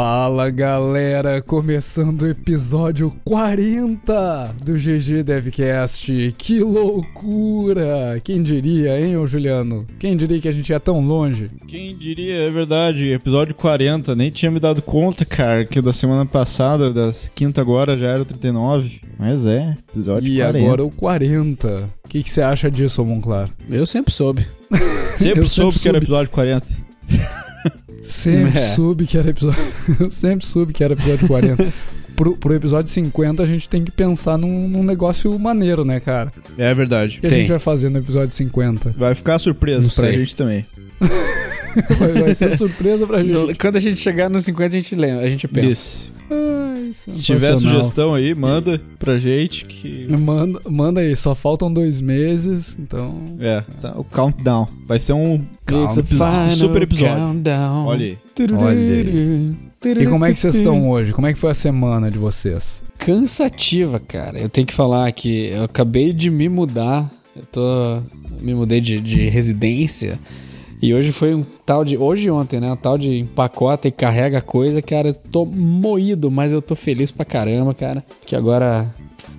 Fala galera, começando o episódio 40 do GG Devcast. Que loucura! Quem diria, hein, ô Juliano? Quem diria que a gente ia tão longe? Quem diria, é verdade, episódio 40. Nem tinha me dado conta, cara, que da semana passada, da quinta agora, já era o 39. Mas é, episódio e 40. E agora o 40. O que você acha disso, Monclar? Eu sempre soube. Sempre Eu soube sempre que era soube. episódio 40. Sempre É. soube que era episódio. Sempre soube que era episódio 40. Pro, pro episódio 50, a gente tem que pensar num, num negócio maneiro, né, cara? É verdade. O que a Tem. gente vai fazer no episódio 50? Vai ficar surpresa Não pra sei. gente também. Vai, vai ser surpresa pra gente. Quando a gente chegar no 50, a gente lembra, a gente pensa. Isso. Ai, Se tiver sugestão aí, manda pra gente que. Manda, manda aí, só faltam dois meses, então. É, tá, o countdown. Vai ser um Count- super episódio. Olha aí. Olha E como é que vocês estão hoje? Como é que foi a semana de vocês? Cansativa, cara. Eu tenho que falar que eu acabei de me mudar. Eu tô. Me mudei de, de residência. E hoje foi um tal de. Hoje e ontem, né? Um tal de empacota e carrega coisa, cara. Eu tô moído, mas eu tô feliz pra caramba, cara. Que agora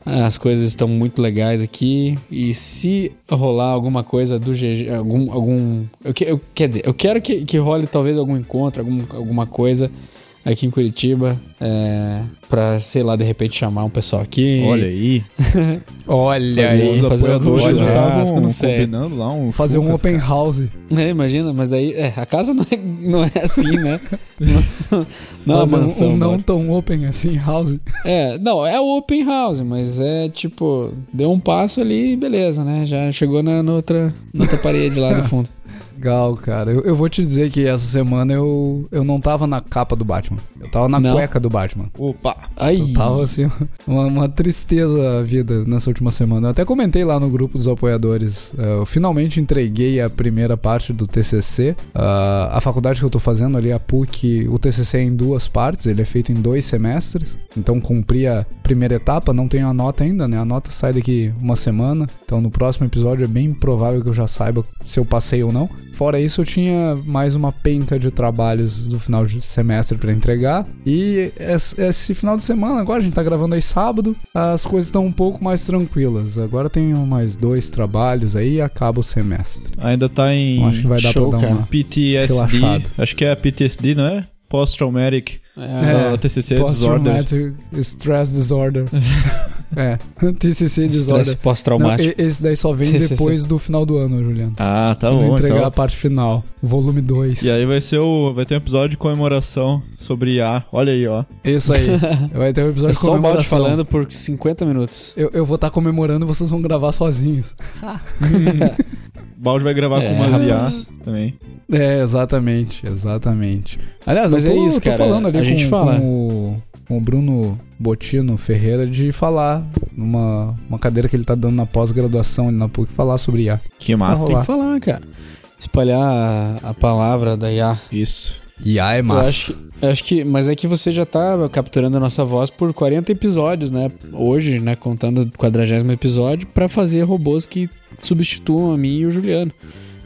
as coisas estão muito legais aqui. E se rolar alguma coisa do GG. Algum. algum eu, eu- quer dizer, eu quero que, que role talvez algum encontro, algum, alguma coisa aqui em Curitiba. É, pra, sei lá, de repente chamar um pessoal aqui. Olha aí. Olha Fazer aí. Os fazer um apoiadores já churrasco, estavam não sei. combinando lá um Fazer um open cara. house. É, imagina, mas daí, é, a casa não é, não é assim, né? não, não é uma Fazer um- mansão. um não mano. tão open assim, house. É, não, é o open house, mas é tipo, deu um passo ali, beleza, né? Já chegou na, na outra, na outra parede lá do fundo. Legal, cara. Eu, eu vou te dizer que essa semana eu, eu não tava na capa do Batman. Eu tava na Não? cueca do Batman. Opa! Aí, Eu tava assim, uma, uma tristeza a vida nessa última semana. Eu até comentei lá no grupo dos apoiadores. eh, Eu finalmente entreguei a primeira parte do TCC. Ah, a faculdade que eu tô fazendo ali, a PUC, o TCC é em duas partes. Ele é feito em dois semestres. Então cumpri a primeira etapa. Não tenho a nota ainda, né? A nota sai daqui uma semana. Então no próximo episódio é bem provável que eu já saiba se eu passei ou não. Fora isso, eu tinha mais uma penca de trabalhos do final de semestre pra entregar. E esse, final de semana, agora a gente tá gravando aí sábado, as coisas estão um pouco mais tranquilas. Agora tenho mais dois trabalhos aí e acaba o semestre. Ainda tá em Então acho que vai dar show, pra dar uma. PTSD. Relaxado. Acho que é PTSD, não é? Post-Traumatic é, uh, TCC Disorder. Post-traumatic stress disorder. é, TCC estresse disorder. Não, pós-traumático. esse daí só vem TCC. depois do final do ano, Juliano. Ah, tá Quando eu bom, entregar então. a parte final, volume 2. E aí vai ser o. Vai ter um episódio de comemoração sobre IA. Olha aí, ó. Isso aí. Vai ter um É episódio de só o balde comemoração. falando por 50 minutos. Eu, eu vou estar comemorando e vocês vão gravar sozinhos. O Balde vai gravar É, com umas IA também. É, exatamente, exatamente. Aliás, Mas eu tô, é isso, tô cara, falando ali a com, gente fala. com o, com o Bruno Botino Ferreira de falar numa uma cadeira que ele tá dando na pós-graduação ali na PUC, falar sobre IA. Que massa. Tem que falar, cara. Espalhar a, a palavra da IA. Isso. IA é Eu acho, eu acho que, mas é que você já tá capturando a nossa voz por 40 episódios, né? Hoje, né, contando o 40 episódio, pra fazer robôs que substituam a mim e o Juliano.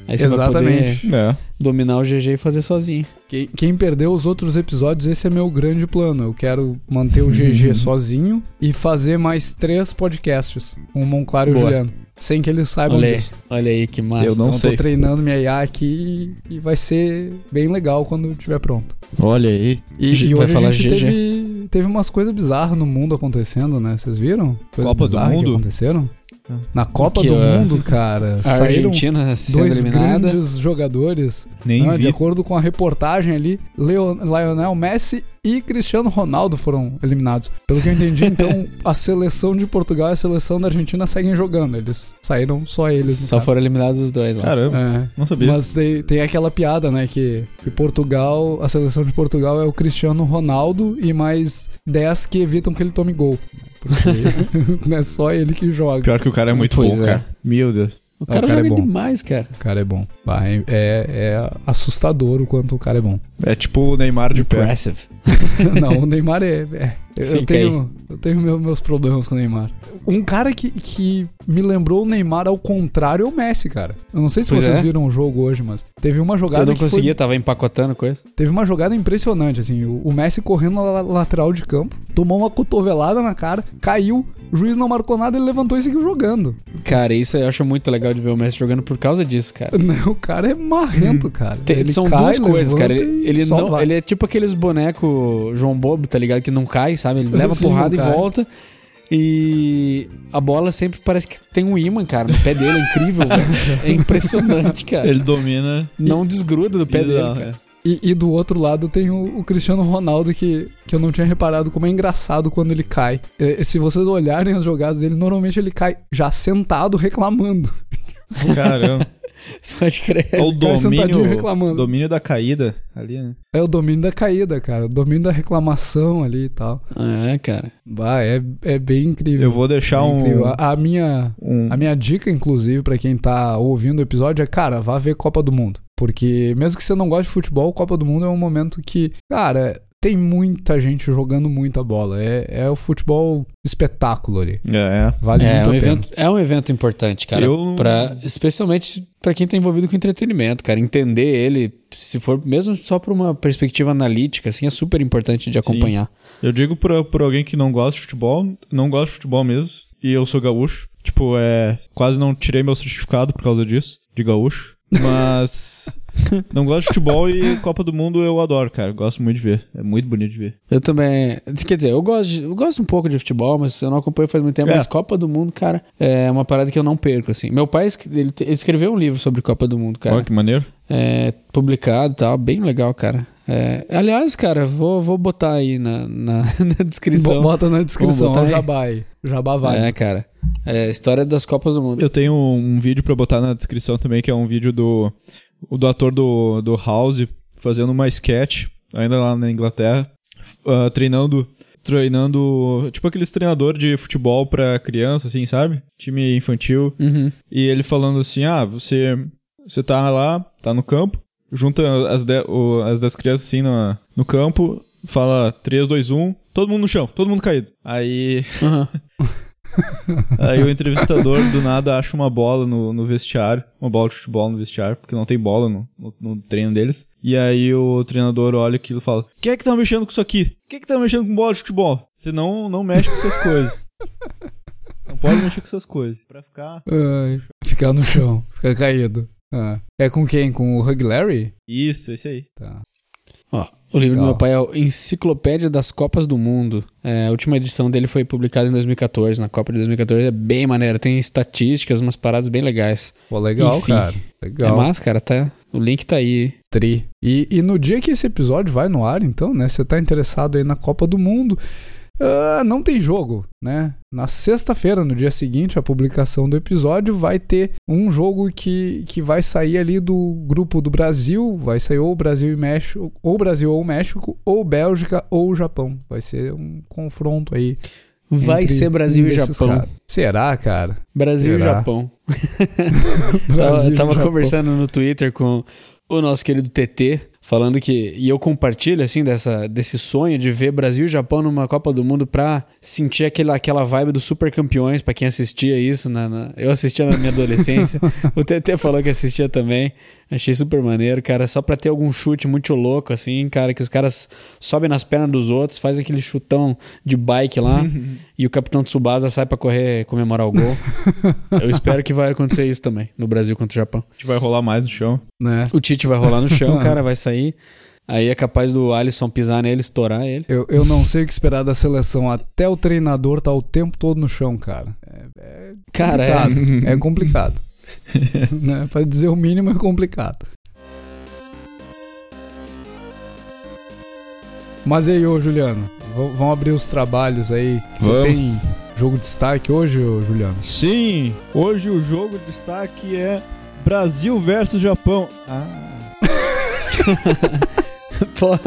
Aí você vai poder Exatamente. É. dominar o GG e fazer sozinho. Quem, quem perdeu os outros episódios, esse é meu grande plano. Eu quero manter o GG sozinho e fazer mais três podcasts com o Monclar e o. Juliano. Sem que eles saibam Olha aí, disso. olha aí que massa. Eu não então sei. tô treinando minha IA aqui e vai ser bem legal quando estiver pronto. Olha aí. E, e vai hoje falar a gente GG? teve, teve umas coisas bizarras no mundo acontecendo, né? Vocês viram? Coisas Copa do bizarras que Mundo? aconteceram? Na Copa Que, do Mundo, cara, A Argentina sendo dois eliminada. grandes jogadores. Nem de vi. acordo com a reportagem ali, Leo- Lionel Messi e Cristiano Ronaldo foram eliminados. Pelo que eu entendi, então, a seleção de Portugal e a seleção da Argentina seguem jogando. Eles saíram só eles. Só caso. foram eliminados os dois lá. Caramba, É. não sabia. Mas tem, tem aquela piada, né? Que, que Portugal, a seleção de Portugal é o Cristiano Ronaldo e mais 10 que evitam que ele tome gol. Porque não é só ele que joga. Pior que o cara é muito Pois bom, é. cara. Meu Deus. O cara, o cara é bom. demais, cara. O cara é bom. Bah, é, é assustador o quanto o cara é bom. É tipo o Neymar de pé. Impressive. Não, o Neymar é. é- eu, Sim, tenho, eu tenho meu- meus problemas com o Neymar. Um cara que, que me lembrou o Neymar ao contrário é o Messi, cara. Eu não sei se Pois vocês é. viram o jogo hoje, mas teve uma jogada Eu não que foi- conseguia, tava empacotando coisa. teve uma jogada impressionante, assim. O, o Messi correndo na la- lateral de campo, tomou uma cotovelada na cara, caiu, o juiz não marcou nada, ele levantou e seguiu jogando. Cara, isso eu acho muito legal de ver o Messi jogando por causa disso, cara. Não, o cara é marrento, cara. Tem- Ele são cai, duas coisas, cara. Ele, ele não, vai. ele é tipo aqueles bonecos João Bobo, tá ligado? Que não cai, sabe? Ele leva Sim, porrada e volta. E a bola sempre parece que tem um imã, cara, no pé dele. É incrível, velho. É impressionante, cara. Ele domina. Não desgruda do pé e dele, cara. é. E, e do outro lado tem o, o Cristiano Ronaldo, que, que eu não tinha reparado como é engraçado quando ele cai. É, se vocês olharem as jogadas dele, normalmente ele cai já sentado reclamando. Caramba. Pode crer. É o domínio, reclamando. domínio da caída ali, né? É o domínio da caída, cara. O domínio da reclamação ali e tal. É, cara. Bah, é, é bem incrível. Eu vou deixar um. A, a minha, um- a minha dica, inclusive, pra quem tá ouvindo o episódio é, cara, vá ver Copa do Mundo. Porque mesmo que você não goste de futebol, Copa do Mundo é um momento que, cara, tem muita gente jogando muita bola. É, é o futebol espetáculo ali. É, é. Vale É muito um, a pena. evento, é um evento importante, cara. Eu- Pra, especialmente pra quem tá envolvido com entretenimento, cara. Entender ele, se for mesmo só por uma perspectiva analítica, assim, é super importante de acompanhar. Eu digo pra, pra alguém que não gosta de futebol, não gosta de futebol mesmo, e eu sou gaúcho. Tipo, é. Quase não tirei meu certificado por causa disso, de gaúcho. Mas. não gosto de futebol e Copa do Mundo eu adoro, cara. Gosto muito de ver. É muito bonito de ver. Eu também. Quer dizer, eu gosto, de- eu gosto um pouco de futebol, mas eu não acompanho faz muito tempo. É. Mas Copa do Mundo, cara, é uma parada que eu não perco, assim. Meu pai ele escreveu um livro sobre Copa do Mundo, cara. Olha que maneiro. É, publicado e tal, bem legal, cara. É, aliás, cara, vou, vou botar aí na, na, na descrição. Bo- Bota na descrição, o. Jabá aí. Jabá vai. É, cara. É, história das Copas do Mundo. Eu tenho um vídeo pra botar na descrição também, que é um vídeo do, o do ator do, do House fazendo uma sketch, ainda lá na Inglaterra, ah, treinando, treinando, tipo aqueles treinador de futebol pra criança, assim, sabe? Time infantil. Uhum. E ele falando assim, ah, você, você tá lá, tá no campo, junta as, de, o- as das crianças assim no, no campo, fala 3, 2, 1, todo mundo no chão, todo mundo caído. Aí Aham. Aí o entrevistador do nada acha uma bola no, no vestiário, uma bola de futebol no vestiário, porque não tem bola no, no, no treino deles. E aí o treinador olha aquilo e fala: Quem é que tá mexendo com isso aqui? Quem é que tá mexendo com bola de futebol? Você não, não mexe com essas coisas. Não pode mexer com essas coisas. Pra ficar. Ai, ficar no chão, ficar caído. Ah. É com quem? Com o Hug Larry? Isso, esse aí. Tá. Ó, o livro Legal. do meu pai é o Enciclopédia das Copas do Mundo. É, a última edição dele foi publicada em 2014, na Copa de 2014. É bem maneira, tem estatísticas, umas paradas bem legais. Pô, legal, Enfim. cara. Legal. É massa, cara, tá? O link tá aí. Tri. E, e no dia que esse episódio vai no ar, então, né? Você tá interessado aí na Copa do Mundo. Ah, não tem jogo, né? Na sexta-feira, no dia seguinte, a publicação do episódio, vai ter um jogo que, que vai sair ali do grupo do Brasil. Vai sair ou Brasil e México, ou Brasil ou México, ou Bélgica ou Japão. Vai ser um confronto aí. Vai ser Brasil um e Japão. caras. Será, cara? Brasil Será? e Japão. Brasil tava e tava Japão. conversando no Twitter com o nosso querido TT, falando que. E eu compartilho, assim, dessa, desse sonho de ver Brasil e Japão numa Copa do Mundo pra sentir aquela, aquela vibe dos super campeões, pra quem assistia isso. Na, na- eu assistia na minha adolescência. o TT falou que assistia também. Achei super maneiro, cara. Só pra ter algum chute muito louco, assim, cara, que os caras sobem nas pernas dos outros, fazem aquele chutão de bike lá e o capitão Tsubasa sai pra correr comemorar o gol. eu espero que vai acontecer isso também no Brasil contra o Japão. A gente vai rolar mais no chão. Né? O Tite vai rolar no chão, cara, vai sair. Aí é capaz do Alisson pisar nele, estourar ele. Eu, eu não sei o que esperar da seleção. Até o treinador tá o tempo todo no chão, cara. É, é Cara, é. complicado. É, complicado. né? Pra dizer o mínimo é complicado. Mas e aí, ô Juliano? V- vamos abrir os trabalhos aí. Você Vamos. tem jogo de destaque hoje, ô Juliano? Sim, hoje o jogo de destaque é Brasil versus Japão. Ah. Porra.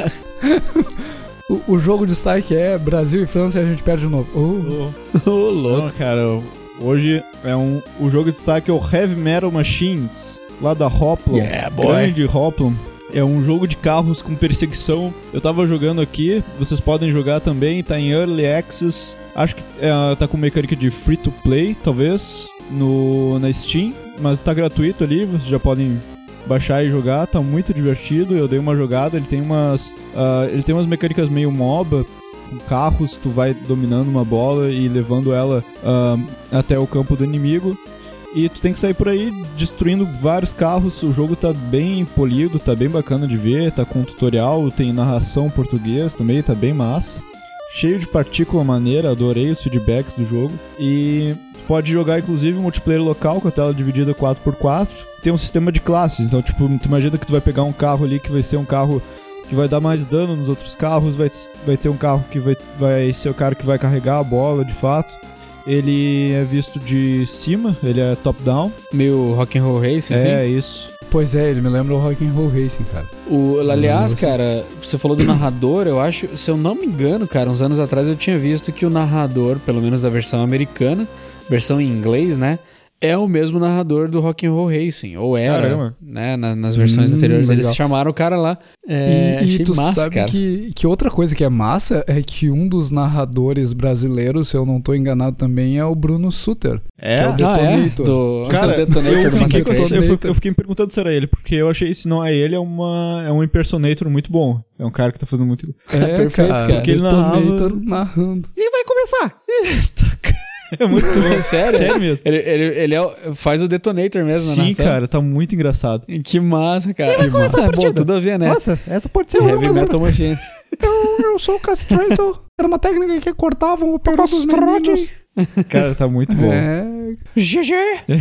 O, o jogo de destaque é Brasil e França e a gente perde de novo. Oh, Ô, Ô, louco. Não, cara, Hoje é um, o jogo de destaque é o Heavy Metal Machines, lá da Hoplon. Yeah, boy. grande Hoplon. É um jogo de carros com perseguição. Eu tava jogando aqui, vocês podem jogar também, tá em Early Access. Acho que é, tá com mecânica de free to play, talvez, no, na Steam, mas tá gratuito ali, vocês já podem baixar e jogar, tá muito divertido. Eu dei uma jogada, ele tem umas. ah, ele tem umas mecânicas meio MOBA. Com carros, tu vai dominando uma bola e levando ela ah, até o campo do inimigo. E tu tem que sair por aí destruindo vários carros. O jogo tá bem polido, tá bem bacana de ver. Tá com tutorial, tem narração português também, tá bem massa. Cheio de partícula maneira, adorei os feedbacks do jogo. E pode jogar inclusive multiplayer local com a tela dividida 4x4. Tem um sistema de classes, então tipo, tu imagina que tu vai pegar um carro ali que vai ser um carro que vai dar mais dano nos outros carros, vai, vai ter um carro que vai, vai ser o cara que vai carregar a bola de fato. Ele é visto de cima, ele é top-down. Meio rock and roll racing, assim. É isso. Pois é, ele me lembra o Rock and Roll Racing, cara. O, aliás, cara, você falou do narrador, eu acho, se eu não me engano, cara, uns anos atrás eu tinha visto que o narrador, pelo menos da versão americana, versão em inglês, né? É o mesmo narrador do Rock and Roll Racing, ou era, Caramba. né, na- nas versões Hum, anteriores. Eles legal. chamaram o cara lá. É, e, e tu massa, sabe cara. que, que outra coisa que é massa é que um dos narradores brasileiros, se eu não tô enganado também, é o Bruno Suter. É? Que é o Ah, é? Detonator. Do, Cara, do Detonator eu fiquei, eu, fui- eu me perguntando se era ele, porque eu achei se não é ele, é, uma, é um impersonator muito bom. É um cara que tá fazendo muito. É, perfeito, cara. Porque ele Detonator Detonator narrando. E vai começar! é muito bom. Sério? Sério mesmo. Ele, ele, ele é o- faz o Detonator mesmo, Sim, né? cara, tá muito engraçado. Que massa, cara. vai começar a É bom, partida. tudo a ver, né? Nossa, essa pode ser Heavy Metal Machines. Eu, eu sou o Castrator. Era uma técnica que cortavam o pelo dos meninos. Cara, tá muito bom. É. GG!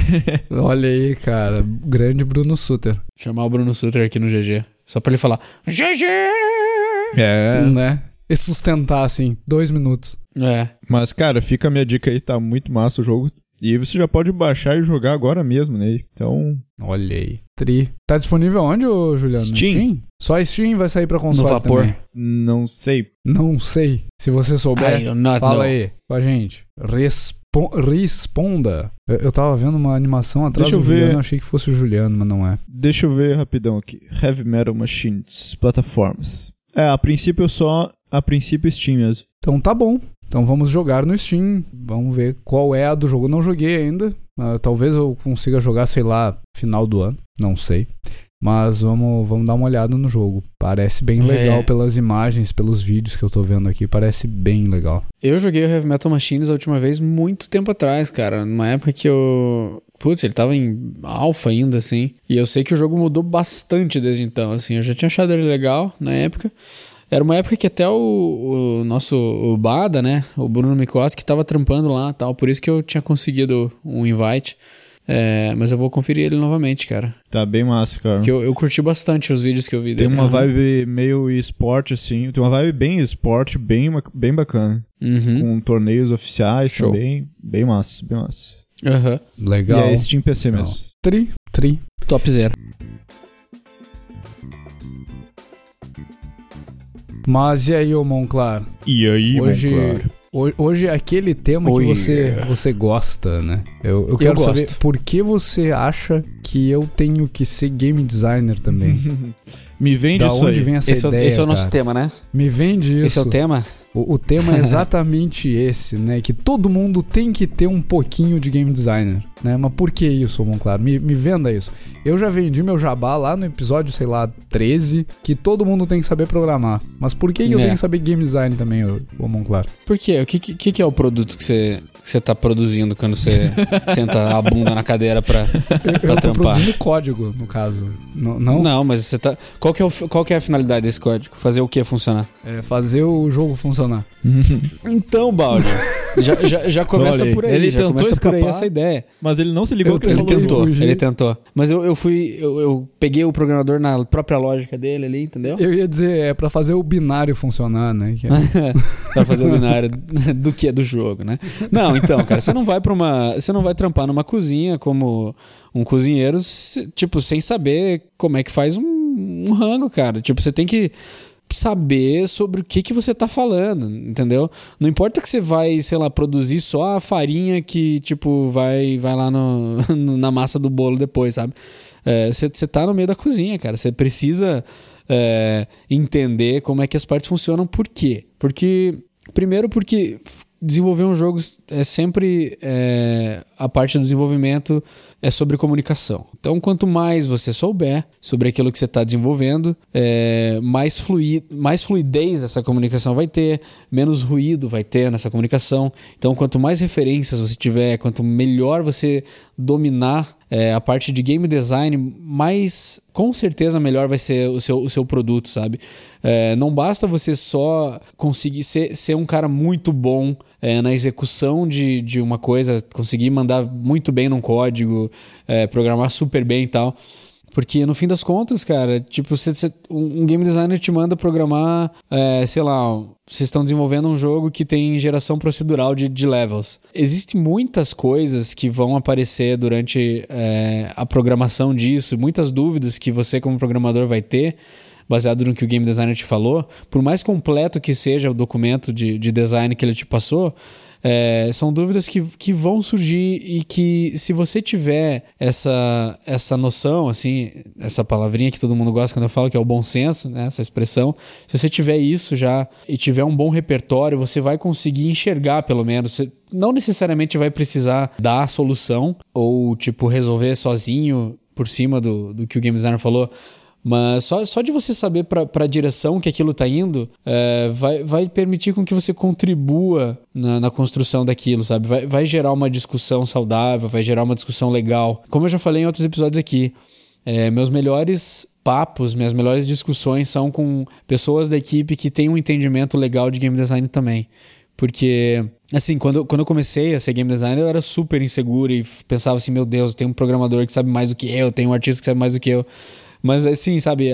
Olha aí, cara. Grande Bruno Suter. Chamar o Bruno Sutter aqui no GG. Só pra ele falar GG! É. Né? E sustentar, assim, dois minutos. É. Mas, cara, fica a minha dica aí, tá muito massa o jogo. E você já pode baixar e jogar agora mesmo, né? Então, Olha aí. Tri. Tá disponível onde, ô Juliano? No Steam. Só Steam vai sair pra console No vapor. também. não sei. Não sei. Se você souber, fala know. aí com a gente. Respo- responda. Eu, eu tava vendo uma animação atrás Deixa do eu ver. Juliano, eu achei que fosse o Juliano, mas não é. Deixa eu ver rapidão aqui. Heavy Metal Machines, plataformas. É, a princípio eu só. A princípio Steam mesmo. Então tá bom. Então vamos jogar no Steam. Vamos ver qual é a do jogo. Eu não joguei ainda. Ah, talvez eu consiga jogar, sei lá, final do ano. Não sei. Mas vamos, vamos dar uma olhada no jogo. Parece bem É. legal pelas imagens, pelos vídeos que eu tô vendo aqui. Parece bem legal. Eu joguei o Heavy Metal Machines a última vez muito tempo atrás, cara. Numa época que eu. Putz, ele tava em alfa ainda, assim. E eu sei que o jogo mudou bastante desde então, assim. Eu já tinha achado ele legal na época. Era uma época que até o, o nosso o Bada, né? O Bruno Mikoski tava trampando lá tal. Por isso que eu tinha conseguido um invite. É, mas eu vou conferir ele novamente, cara. Tá bem massa, cara. Porque eu, eu curti bastante os vídeos que eu vi Tem dele. uma Aham. vibe meio esporte, assim. Tem uma vibe bem esporte, bem, bem bacana. Uhum. Com torneios oficiais Show. também. Bem massa, bem massa. Aham. Legal. E é Steam PC mesmo. Tri, tri. Top zero. Mas e aí, ô Monclar? E aí, Hoje, Monclar? ho- hoje é aquele tema Oh, que você, você gosta, né? Eu, eu quero saber gosto. por que você acha que eu tenho que ser game designer também. Me vende da isso onde aí. vem essa Esse, é, o- ideia, esse é o nosso cara? tema, né? Me vende isso. Esse é o tema? O, o tema é exatamente esse, né? Que todo mundo tem que ter um pouquinho de game designer, né? Mas por que isso, Monclar? Me, me venda isso. Eu já vendi meu jabá lá no episódio, sei lá, 13, que todo mundo tem que saber programar. Mas por que, que eu É. tenho que saber game design também, ô, Monclar? Por quê? O que, que, que é o produto que você, que você tá produzindo quando você senta a bunda na cadeira pra. Eu, eu tô trampar. produzindo código, no caso. N- não? Não, mas você tá. Qual que, é o, qual que é a finalidade desse código? Fazer o que funcionar? É fazer o jogo funcionar. Então, Baldi. já, já, já começa por aí. ele já tentou começa por aí escapar. essa ideia. Mas ele não se ligou Eu que ele. Tentou, fugir. ele tentou. Mas eu, eu fui. Eu, eu peguei o programador na própria lógica dele ali, entendeu? Eu ia dizer, é pra fazer o binário funcionar, né? Que é- pra fazer o binário do que é do jogo, né? Não, então, cara, você não vai para uma, você não vai trampar numa cozinha como um cozinheiro, tipo, sem saber como é que faz um, um rango, cara. Tipo, você tem que saber sobre o que, que você tá falando, entendeu? Não importa que você vai, sei lá, produzir só a farinha que, tipo, vai, vai lá no, na massa do bolo depois, sabe? É, você, você tá no meio da cozinha, cara. Você precisa é, entender como é que as partes funcionam. Por quê? Porque, primeiro, porque desenvolver um jogo é sempre é, a parte do desenvolvimento é sobre comunicação. Então, quanto mais você souber sobre aquilo que você está desenvolvendo, é, mais, fluid, mais fluidez essa comunicação vai ter, menos ruído vai ter nessa comunicação. Então, quanto mais referências você tiver, quanto melhor você dominar é, a parte de game design, mais com certeza melhor vai ser o seu, o seu produto, sabe? É, não basta você só conseguir ser, ser um cara muito bom é, na execução de, de uma coisa, conseguir mandar muito bem num código, é, programar super bem e tal. Porque no fim das contas, cara, tipo, cê, cê, um game designer te manda programar, é, sei lá, vocês estão desenvolvendo um jogo que tem geração procedural de, de levels. Existem muitas coisas que vão aparecer durante é, a programação disso, muitas dúvidas que você, como programador, vai ter baseado no que o game designer te falou, por mais completo que seja o documento de, de design que ele te passou, é, são dúvidas que, que vão surgir e que, se você tiver essa, essa noção, assim, essa palavrinha que todo mundo gosta quando eu falo, que é o bom senso, né, essa expressão, se você tiver isso já e tiver um bom repertório, você vai conseguir enxergar, pelo menos. Você não necessariamente vai precisar dar a solução ou, tipo, resolver sozinho por cima do, do que o game designer falou mas só, só de você saber para a direção que aquilo está indo, é, vai, vai permitir com que você contribua na, na construção daquilo, sabe? Vai, vai gerar uma discussão saudável, vai gerar uma discussão legal. Como eu já falei em outros episódios aqui, é, meus melhores papos, minhas melhores discussões são com pessoas da equipe que têm um entendimento legal de game design também. Porque, assim, quando, quando eu comecei a ser game designer, eu era super inseguro e pensava assim: meu Deus, tem um programador que sabe mais do que eu, tem um artista que sabe mais do que eu. Mas assim, sabe,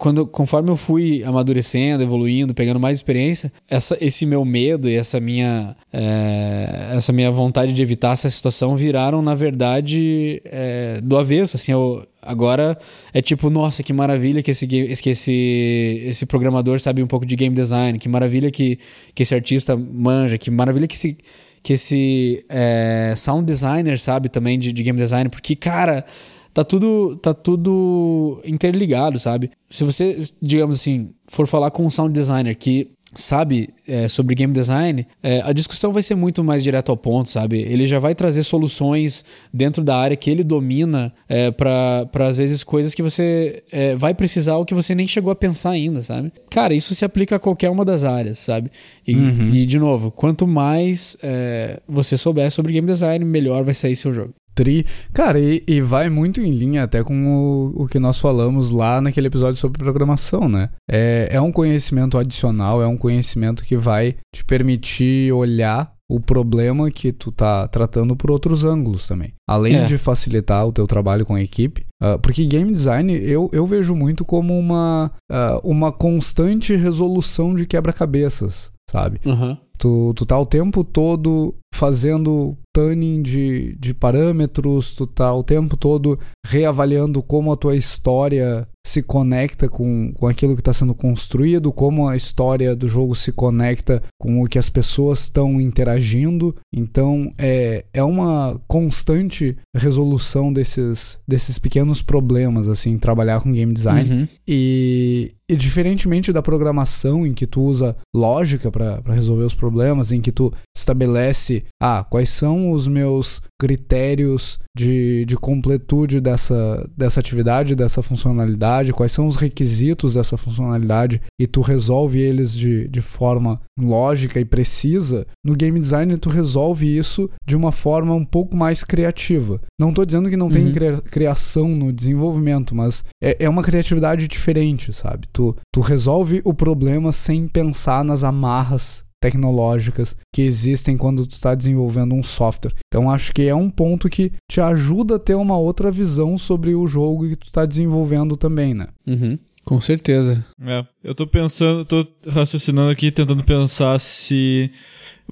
quando, conforme eu fui amadurecendo, evoluindo, pegando mais experiência, essa, esse meu medo e essa minha, é, essa minha vontade de evitar essa situação viraram, na verdade, é, do avesso. Assim, eu, agora é tipo, nossa, que maravilha que esse, que esse, esse programador sabe um pouco de game design, que maravilha que, que esse artista manja, que maravilha que esse que esse é, sound designer sabe também de, de game design, porque, cara, tá tudo, tá tudo interligado, sabe? Se você, digamos assim, for falar com um sound designer que sabe é, sobre game design, é, a discussão vai ser muito mais direto ao ponto, sabe? Ele já vai trazer soluções dentro da área que ele domina é, para às vezes coisas que você é, vai precisar ou que você nem chegou a pensar ainda, sabe? Cara, isso se aplica a qualquer uma das áreas, sabe? E, uhum. e de novo, quanto mais é, você souber sobre game design, melhor vai sair seu jogo. Tri. Cara, e, e, vai muito em linha até com o, o que nós falamos lá naquele episódio sobre programação, né? É, é um conhecimento adicional, é um conhecimento que vai te permitir olhar o problema que tu tá tratando por outros ângulos também. Além é. de facilitar o teu trabalho com a equipe. Uh, porque game design eu, eu vejo muito como uma, uh, uma constante resolução de quebra-cabeças, sabe? Uhum. Tu, tu tá o tempo todo fazendo tuning de, de parâmetros, tu tá o tempo todo reavaliando como a tua história se conecta com, com aquilo que está sendo construído, como a história do jogo se conecta com o que as pessoas estão interagindo. Então é, é uma constante resolução desses, desses pequenos problemas, assim, trabalhar com game design. Uhum. E, e diferentemente da programação, em que tu usa lógica para resolver os problemas, em que tu estabelece ah, quais são os meus critérios de, de completude dessa, dessa atividade, dessa funcionalidade, quais são os requisitos dessa funcionalidade e tu resolve eles de, de forma lógica e precisa, no game design tu resolve isso de uma forma um pouco mais criativa. Não estou dizendo que não uhum. tem cria criação no desenvolvimento, mas é, é uma criatividade diferente, sabe? Tu, tu resolve o problema sem pensar nas amarras tecnológicas que existem quando tu está desenvolvendo um software. Então acho que é um ponto que te ajuda a ter uma outra visão sobre o jogo que tu está desenvolvendo também, né? Uhum. Com certeza. É, eu tô pensando, tô raciocinando aqui, tentando pensar se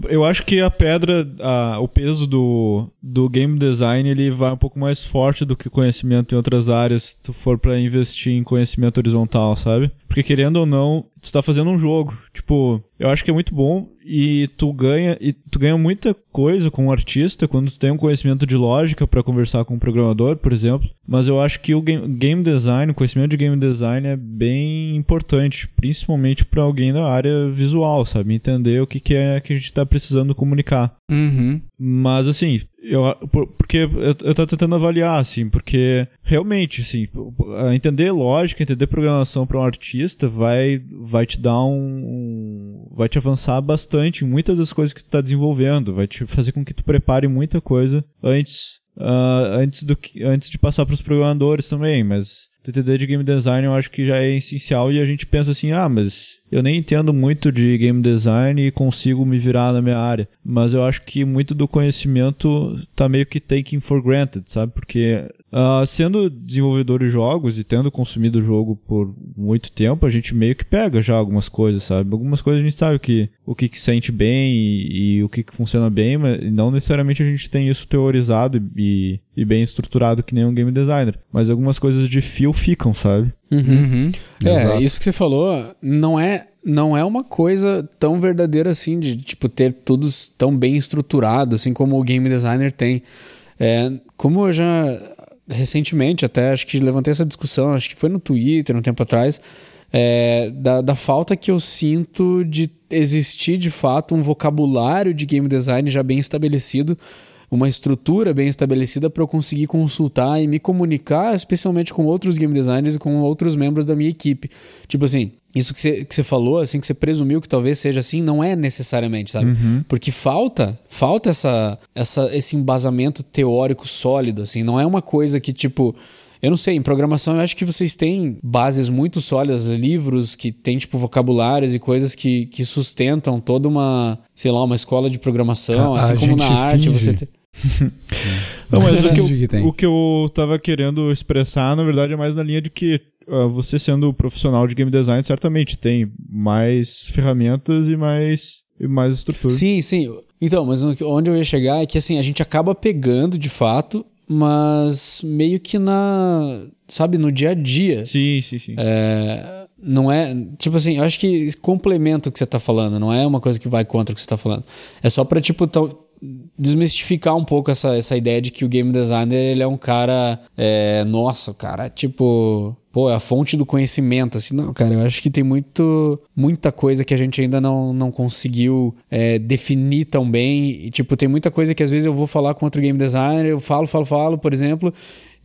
eu acho que a pedra, a, o peso do, do game design, ele vai um pouco mais forte do que conhecimento em outras áreas, se tu for para investir em conhecimento horizontal, sabe? Porque querendo ou não, tu tá fazendo um jogo. Tipo, eu acho que é muito bom e tu ganha e tu ganha muita coisa com o artista quando tu tem um conhecimento de lógica para conversar com o programador, por exemplo. Mas eu acho que o game, game design, o conhecimento de game design é bem importante, principalmente para alguém da área visual, sabe? Entender o que, que é que a gente tá precisando comunicar. Uhum. Mas assim, eu, porque eu, eu tô tentando avaliar, assim, porque realmente, assim, entender lógica, entender programação para um artista vai, vai te dar um, vai te avançar bastante em muitas das coisas que tu tá desenvolvendo, vai te fazer com que tu prepare muita coisa antes, uh, antes, do que, antes de passar para os programadores também, mas entender de game design eu acho que já é essencial e a gente pensa assim, ah, mas eu nem entendo muito de game design e consigo me virar na minha área. Mas eu acho que muito do conhecimento tá meio que taken for granted, sabe? Porque Uh, sendo desenvolvedor de jogos e tendo consumido o jogo por muito tempo, a gente meio que pega já algumas coisas, sabe? Algumas coisas a gente sabe que, o que, que sente bem e, e o que, que funciona bem, mas não necessariamente a gente tem isso teorizado e, e bem estruturado que nem um game designer. Mas algumas coisas de fio ficam, sabe? Uhum. Uhum. É, Exato. isso que você falou não é não é uma coisa tão verdadeira assim de tipo ter tudo tão bem estruturado assim como o game designer tem. É, como eu já recentemente, até acho que levantei essa discussão, acho que foi no Twitter um tempo atrás, é, da, da falta que eu sinto de existir de fato um vocabulário de game design já bem estabelecido uma estrutura bem estabelecida para eu conseguir consultar e me comunicar, especialmente com outros game designers e com outros membros da minha equipe. Tipo assim, isso que você, que você falou, assim, que você presumiu que talvez seja assim, não é necessariamente, sabe? Uhum. Porque falta, falta essa, essa, esse embasamento teórico sólido, assim, não é uma coisa que, tipo, eu não sei, em programação eu acho que vocês têm bases muito sólidas, livros que tem, tipo, vocabulários e coisas que, que sustentam toda uma, sei lá, uma escola de programação, a, assim a como na arte finge. você tem. Não, mas o que, eu, o que eu tava querendo expressar, na verdade, é mais na linha de que você sendo profissional de game design, certamente tem mais ferramentas e mais, e mais estrutura. Sim, sim. Então, mas onde eu ia chegar é que assim, a gente acaba pegando de fato, mas meio que na. Sabe, no dia a dia. Sim, sim, sim. É, não é. Tipo assim, eu acho que complementa o que você tá falando, não é uma coisa que vai contra o que você tá falando. É só pra, tipo, desmistificar um pouco essa, essa ideia de que o game designer ele é um cara. É, nossa, cara, tipo. Pô, é a fonte do conhecimento, assim, não, cara, eu acho que tem muito, muita coisa que a gente ainda não, não conseguiu é, definir tão bem, e, tipo, tem muita coisa que às vezes eu vou falar com outro game designer, eu falo, falo, falo, por exemplo,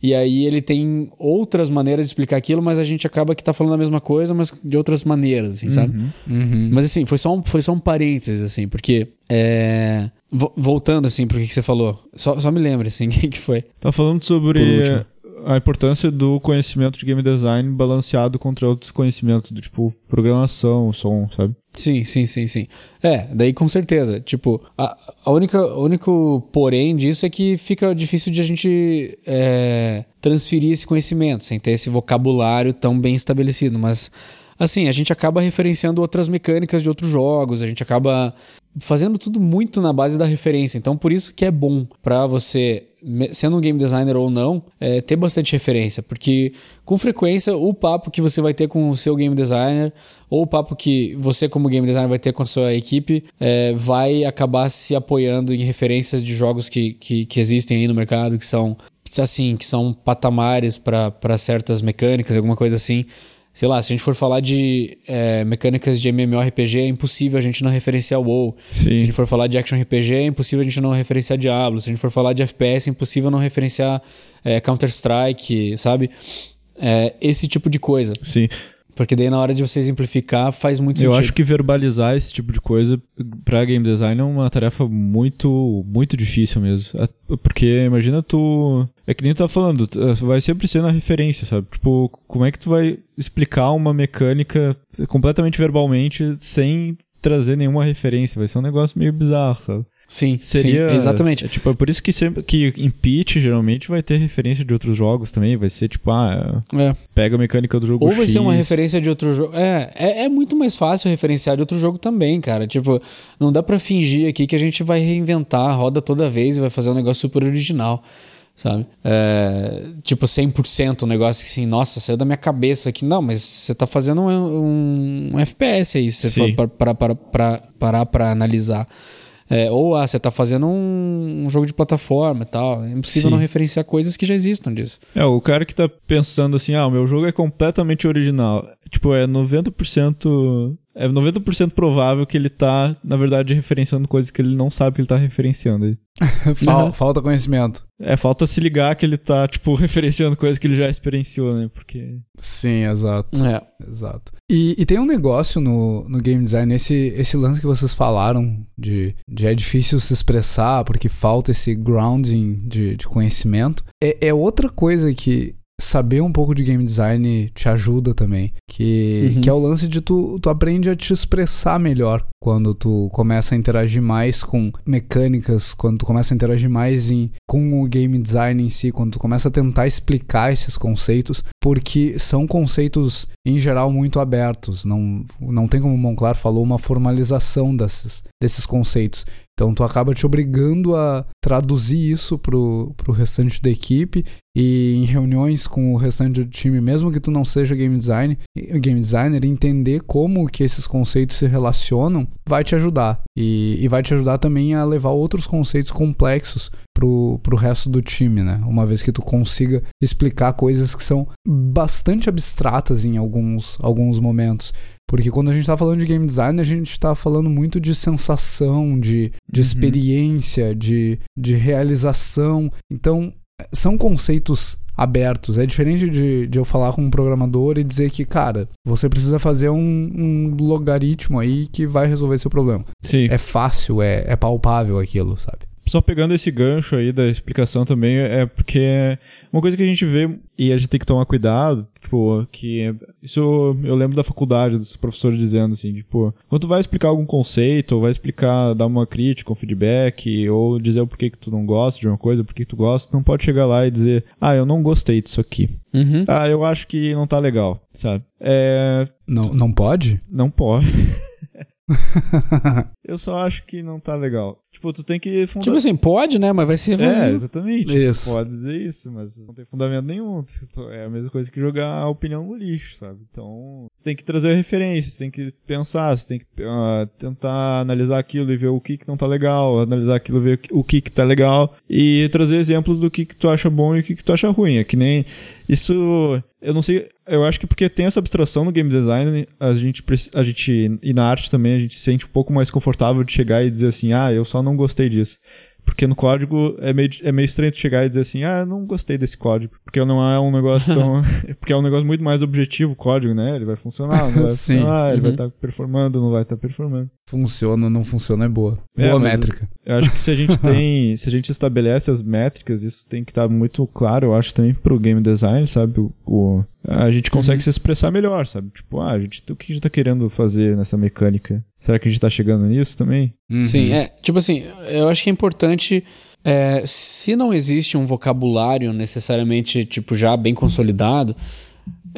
e aí ele tem outras maneiras de explicar aquilo, mas a gente acaba que tá falando a mesma coisa, mas de outras maneiras, assim, sabe? Uhum, uhum. Mas assim, foi só um, foi só um parênteses, assim, porque é, voltando, assim, pro que, que você falou. Só, só me lembre, assim, o que, que foi. Tá falando sobre a importância do conhecimento de game design balanceado contra outros conhecimentos, do tipo programação, som, sabe? Sim, sim, sim, sim. É, daí com certeza. Tipo, a, a única, o único porém disso é que fica difícil de a gente é, transferir esse conhecimento, sem ter esse vocabulário tão bem estabelecido. Mas, assim, a gente acaba referenciando outras mecânicas de outros jogos, a gente acaba fazendo tudo muito na base da referência. Então, por isso que é bom para você, sendo um game designer ou não, é, ter bastante referência, porque com frequência o papo que você vai ter com o seu game designer ou o papo que você como game designer vai ter com a sua equipe é, vai acabar se apoiando em referências de jogos que, que, que existem aí no mercado, que são assim, que são patamares para certas mecânicas, alguma coisa assim sei lá, se a gente for falar de é, mecânicas de MMORPG, é impossível a gente não referenciar o WoW. Sim. Se a gente for falar de Action RPG, é impossível a gente não referenciar Diablo. Se a gente for falar de FPS, é impossível não referenciar é, Counter-Strike, sabe? É, esse tipo de coisa. Sim. Porque daí na hora de você exemplificar faz muito sentido. Eu acho que verbalizar esse tipo de coisa para game design é uma tarefa muito muito difícil mesmo. Porque imagina tu é que nem tu tá falando, vai sempre ser na referência, sabe? Tipo, como é que tu vai explicar uma mecânica completamente verbalmente sem trazer nenhuma referência? Vai ser um negócio meio bizarro, sabe? Sim, Seria, sim, exatamente. É, tipo, é por isso que sempre que em pitch geralmente vai ter referência de outros jogos também, vai ser tipo, ah, é. pega a mecânica do jogo Ou vai X. ser uma referência de outro jogo. É, é, é, muito mais fácil referenciar de outro jogo também, cara. Tipo, não dá para fingir aqui que a gente vai reinventar a roda toda vez e vai fazer um negócio super original. sabe? É, tipo 100% um negócio assim, nossa, saiu da minha cabeça aqui. Não, mas você tá fazendo um, um, um FPS aí, se você for parar para, para, parar para analisar. É, ou ah, você tá fazendo um, um, jogo de plataforma e tal. É impossível Sim. não referenciar coisas que já existam disso. É, o cara que tá pensando assim, ah, o meu jogo é completamente original. Tipo, é 90% é 90% provável que ele tá, na verdade, referenciando coisas que ele não sabe que ele tá referenciando. Fal, falta conhecimento. É, falta se ligar que ele tá, tipo, referenciando coisas que ele já experienciou, né? Porque. Sim, exato. É. Exato. E, e tem um negócio no, no game design, esse, esse lance que vocês falaram de, de é difícil se expressar porque falta esse grounding de, de conhecimento. É, é outra coisa que saber um pouco de game design te ajuda também. Que, uhum. que é o lance de tu, tu aprende a te expressar melhor quando tu começa a interagir mais com mecânicas, quando tu começa a interagir mais em, com o game design em si, quando tu começa a tentar explicar esses conceitos, porque são conceitos em geral muito abertos. Não, não tem como o Monclar falou uma formalização desses, desses conceitos. Então tu acaba te obrigando a traduzir isso pro, pro restante da equipe e em reuniões com o restante do time, mesmo que tu não seja game design, game designer, entender como que esses conceitos se relacionam, vai te ajudar. E, e vai te ajudar também a levar outros conceitos complexos pro, pro resto do time, né? Uma vez que tu consiga explicar coisas que são bastante abstratas em alguns, alguns momentos. Porque quando a gente está falando de game design, a gente está falando muito de sensação, de, de uhum. experiência, de, de realização. Então, são conceitos abertos. É diferente de, de eu falar com um programador e dizer que, cara, você precisa fazer um, um logaritmo aí que vai resolver seu problema. Sim. É fácil, é, é palpável aquilo, sabe? Só pegando esse gancho aí da explicação também, é porque uma coisa que a gente vê e a gente tem que tomar cuidado, tipo, que isso eu lembro da faculdade, dos professores dizendo assim, tipo, quando tu vai explicar algum conceito, ou vai explicar, dar uma crítica, um feedback, ou dizer o porquê que tu não gosta de uma coisa, porquê que tu gosta, não pode chegar lá e dizer, ah, eu não gostei disso aqui. Uhum. Ah, eu acho que não tá legal, sabe? É... Não, não pode? Não pode. eu só acho que não tá legal. Tipo, tu tem que fundar... Tipo assim, pode, né? Mas vai ser vazio. É, exatamente. Isso. Pode dizer isso, mas não tem fundamento nenhum. É a mesma coisa que jogar a opinião no lixo, sabe? Então, você tem que trazer referências, você tem que pensar, você tem que uh, tentar analisar aquilo e ver o que que não tá legal, analisar aquilo e ver o que que tá legal e trazer exemplos do que que tu acha bom e o que que tu acha ruim. É que nem... Isso... Eu não sei... Eu acho que porque tem essa abstração no game design, a gente, a gente... E na arte também, a gente se sente um pouco mais confortável de chegar e dizer assim, ah, eu só não gostei disso. Porque no código é meio, é meio estranho tu chegar e dizer assim, ah, não gostei desse código. Porque não é um negócio tão. porque é um negócio muito mais objetivo o código, né? Ele vai funcionar, não vai funcionar, ele vai estar uhum. tá performando, não vai estar tá performando. Funciona, não funciona, é boa. É, boa métrica. Eu acho que se a gente tem. se a gente estabelece as métricas, isso tem que estar tá muito claro, eu acho, também pro game design, sabe? O, o a gente consegue uhum. se expressar melhor, sabe? Tipo, ah, a gente, o que a gente tá querendo fazer nessa mecânica? Será que a gente tá chegando nisso também? Uhum. Sim, é. Tipo assim, eu acho que é importante. É, se não existe um vocabulário necessariamente, tipo, já bem consolidado,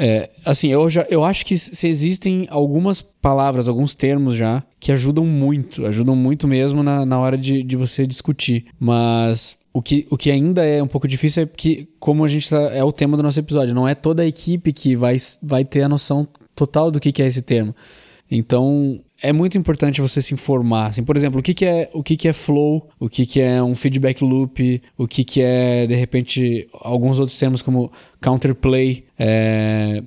é, assim, eu, já, eu acho que se existem algumas palavras, alguns termos já, que ajudam muito, ajudam muito mesmo na, na hora de, de você discutir. Mas o que, o que ainda é um pouco difícil é que, como a gente tá, é o tema do nosso episódio, não é toda a equipe que vai, vai ter a noção total do que, que é esse termo. Então, é muito importante você se informar. Assim, por exemplo, o que, que é o que, que é flow, o que, que é um feedback loop, o que, que é, de repente, alguns outros termos como counterplay. É,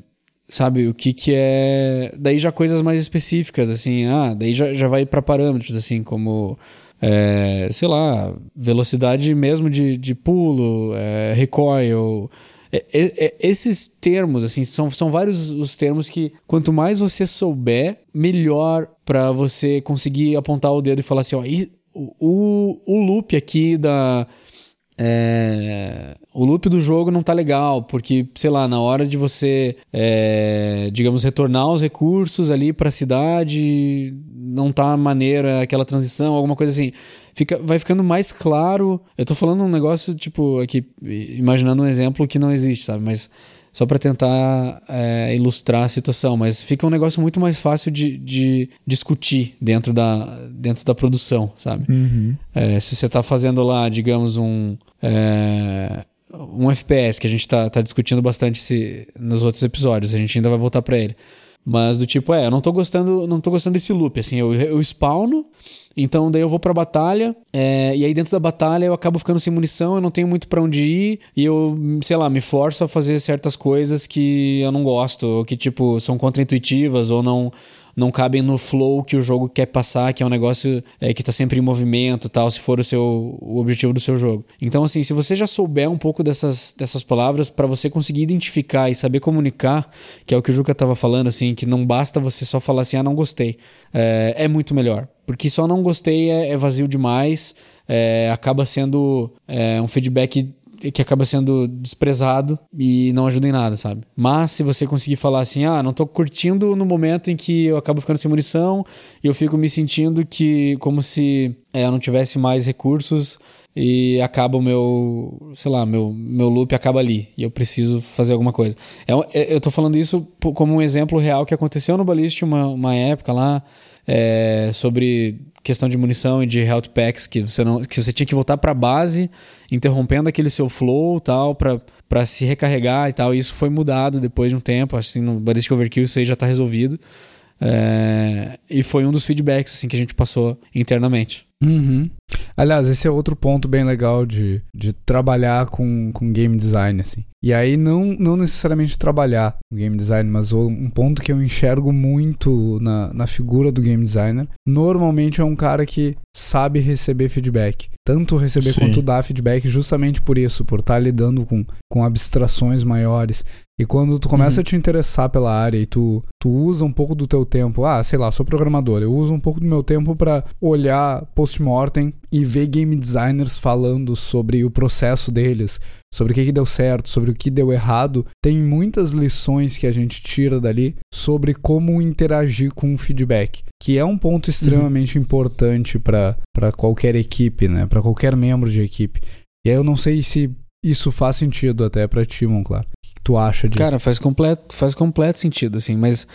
sabe, o que, que é. Daí já coisas mais específicas, assim, ah, daí já, já vai para parâmetros, assim, como. É, sei lá, velocidade mesmo de, de pulo, é, recoil, é, é, é, esses termos, assim, são, são vários os termos que quanto mais você souber, melhor para você conseguir apontar o dedo e falar assim, ó, o, o loop aqui da. É, o loop do jogo não tá legal, porque, sei lá, na hora de você, é, digamos, retornar os recursos ali para a cidade, não tá maneira aquela transição, alguma coisa assim fica, vai ficando mais claro. Eu tô falando um negócio, tipo, aqui, imaginando um exemplo que não existe, sabe? Mas só para tentar é, ilustrar a situação, mas fica um negócio muito mais fácil de, de discutir dentro da, dentro da produção, sabe? Uhum. É, se você tá fazendo lá, digamos, um. É, um FPS que a gente tá, tá discutindo bastante esse, nos outros episódios, a gente ainda vai voltar para ele. Mas do tipo, é, eu não tô gostando, não tô gostando desse loop, assim, eu, eu spawno, então daí eu vou pra batalha, é, e aí dentro da batalha eu acabo ficando sem munição, eu não tenho muito para onde ir, e eu, sei lá, me forço a fazer certas coisas que eu não gosto, ou que, tipo, são contraintuitivas, ou não não cabem no flow que o jogo quer passar, que é um negócio é, que tá sempre em movimento tal, se for o seu o objetivo do seu jogo. Então, assim, se você já souber um pouco dessas, dessas palavras, para você conseguir identificar e saber comunicar, que é o que o Juca tava falando, assim, que não basta você só falar assim, ah, não gostei. É, é muito melhor. Porque só não gostei é, é vazio demais, é, acaba sendo é, um feedback que acaba sendo desprezado e não ajuda em nada, sabe? Mas se você conseguir falar assim, ah, não tô curtindo no momento em que eu acabo ficando sem munição e eu fico me sentindo que como se é, eu não tivesse mais recursos e acaba o meu, sei lá, meu, meu loop acaba ali e eu preciso fazer alguma coisa. É, é eu tô falando isso como um exemplo real que aconteceu no Balist uma, uma época lá, é, sobre questão de munição e de health packs que você não que você tinha que voltar para base, interrompendo aquele seu flow, tal, para se recarregar e tal. E isso foi mudado depois de um tempo, assim, no Ballistic Overkill isso aí já tá resolvido. É, e foi um dos feedbacks assim que a gente passou internamente. Uhum. Aliás, esse é outro ponto bem legal de, de trabalhar com, com game design, assim. E aí, não, não necessariamente trabalhar com game design, mas um ponto que eu enxergo muito na, na figura do game designer, normalmente é um cara que sabe receber feedback. Tanto receber Sim. quanto dar feedback, justamente por isso, por estar tá lidando com, com abstrações maiores. E quando tu começa uhum. a te interessar pela área e tu, tu usa um pouco do teu tempo, ah, sei lá, sou programador, eu uso um pouco do meu tempo para olhar post-mortem e ver game designers falando sobre o processo deles, sobre o que, que deu certo, sobre o que deu errado. Tem muitas lições que a gente tira dali sobre como interagir com o feedback, que é um ponto uhum. extremamente uhum. importante para qualquer equipe, né? Para qualquer membro de equipe. E aí eu não sei se isso faz sentido até para ti, Monclar tu acha disso? Cara, faz completo, faz completo sentido, assim, mas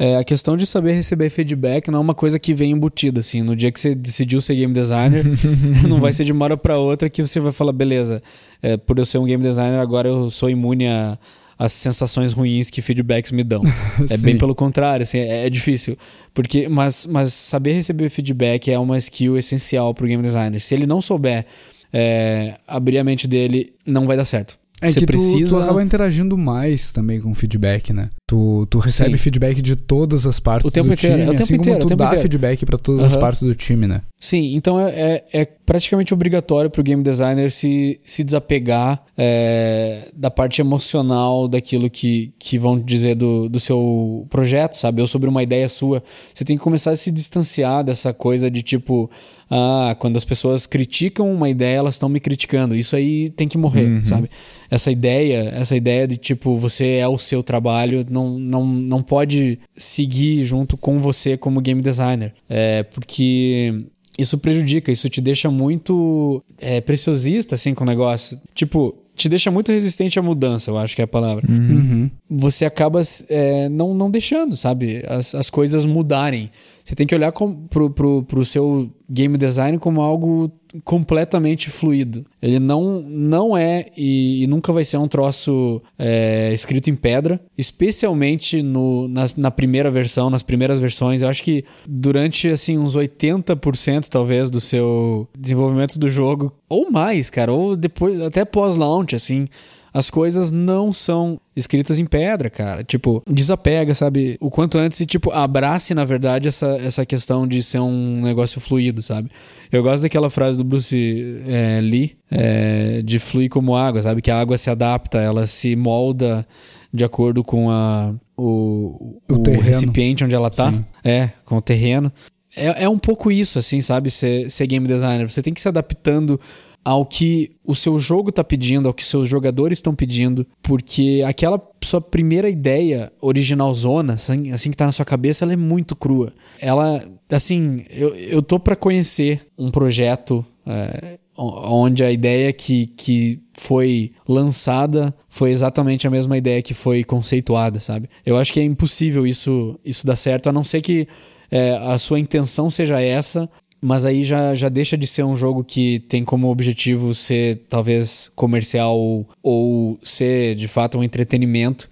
é, a questão de saber receber feedback não é uma coisa que vem embutida, assim. No dia que você decidiu ser game designer, não vai ser de uma hora pra outra que você vai falar, beleza, é, por eu ser um game designer, agora eu sou imune a as sensações ruins que feedbacks me dão. é bem pelo contrário, assim, é, é, difícil. Porque, mas, mas saber receber feedback é uma skill essencial pro game designer. Se ele não souber é, abrir a mente dele, não vai dar certo. É você que precisa... tu, tu acaba interagindo mais também com feedback, né? Tu, tu recebe Sim. feedback de todas as partes o tempo do inteiro, time, é o tempo assim inteiro, como tu dá inteiro. feedback para todas uhum. as partes do time, né? Sim, então é, é, é praticamente obrigatório pro game designer se, se desapegar é, da parte emocional daquilo que, que vão dizer do, do seu projeto, sabe? Ou sobre uma ideia sua. Você tem que começar a se distanciar dessa coisa de tipo ah, quando as pessoas criticam uma ideia, elas estão me criticando. Isso aí tem que morrer, uhum. sabe? Essa ideia, essa ideia de tipo, você é o seu trabalho, não, não, não pode seguir junto com você como game designer. É, porque isso prejudica, isso te deixa muito é, preciosista, assim, com o negócio. Tipo, te deixa muito resistente à mudança, eu acho que é a palavra. Uhum. Você acaba é, não, não deixando, sabe, as, as coisas mudarem. Você tem que olhar com, pro, pro, pro seu game design como algo completamente fluido. Ele não, não é e, e nunca vai ser um troço é, escrito em pedra, especialmente no, na, na, primeira versão, nas primeiras versões. Eu acho que durante assim uns 80% talvez do seu desenvolvimento do jogo, ou mais, cara, ou depois até pós-launch, assim as coisas não são escritas em pedra, cara. Tipo, desapega, sabe? O quanto antes e, tipo, abrace, na verdade, essa, essa questão de ser um negócio fluido, sabe? Eu gosto daquela frase do Bruce é, Lee, é, de fluir como água, sabe? Que a água se adapta, ela se molda de acordo com a, o, o, o recipiente onde ela tá. Sim. É, com o terreno. É, é um pouco isso, assim, sabe? Ser, ser game designer. Você tem que se adaptando ao que o seu jogo está pedindo, ao que seus jogadores estão pedindo, porque aquela sua primeira ideia original zona, assim, assim que está na sua cabeça, ela é muito crua. Ela, assim, eu, eu tô para conhecer um projeto é, onde a ideia que, que foi lançada foi exatamente a mesma ideia que foi conceituada, sabe? Eu acho que é impossível isso, isso dar certo, a não ser que é, a sua intenção seja essa mas aí já, já deixa de ser um jogo que tem como objetivo ser talvez comercial ou, ser de fato um entretenimento,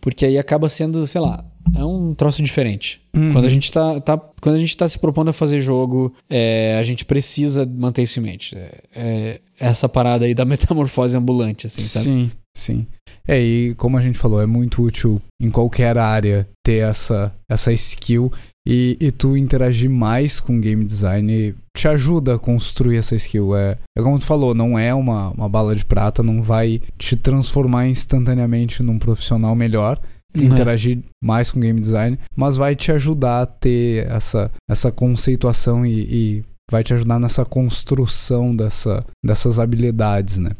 porque aí acaba sendo, sei lá, é um troço diferente. Uhum. Quando, a gente tá, tá, quando a gente tá se propondo a fazer jogo, é, a gente precisa manter isso em mente. É, é essa parada aí da metamorfose ambulante, assim, sabe? Sim, sim. É, e como a gente falou, é muito útil em qualquer área ter essa, essa skill e, e tu interagir mais com game design te ajuda a construir essa skill. É, é como tu falou, não é uma, uma bala de prata, não vai te transformar instantaneamente num profissional melhor, uhum. interagir mais com game design, mas vai te ajudar a ter essa, essa conceituação e, e vai te ajudar nessa construção dessa, dessas habilidades, né?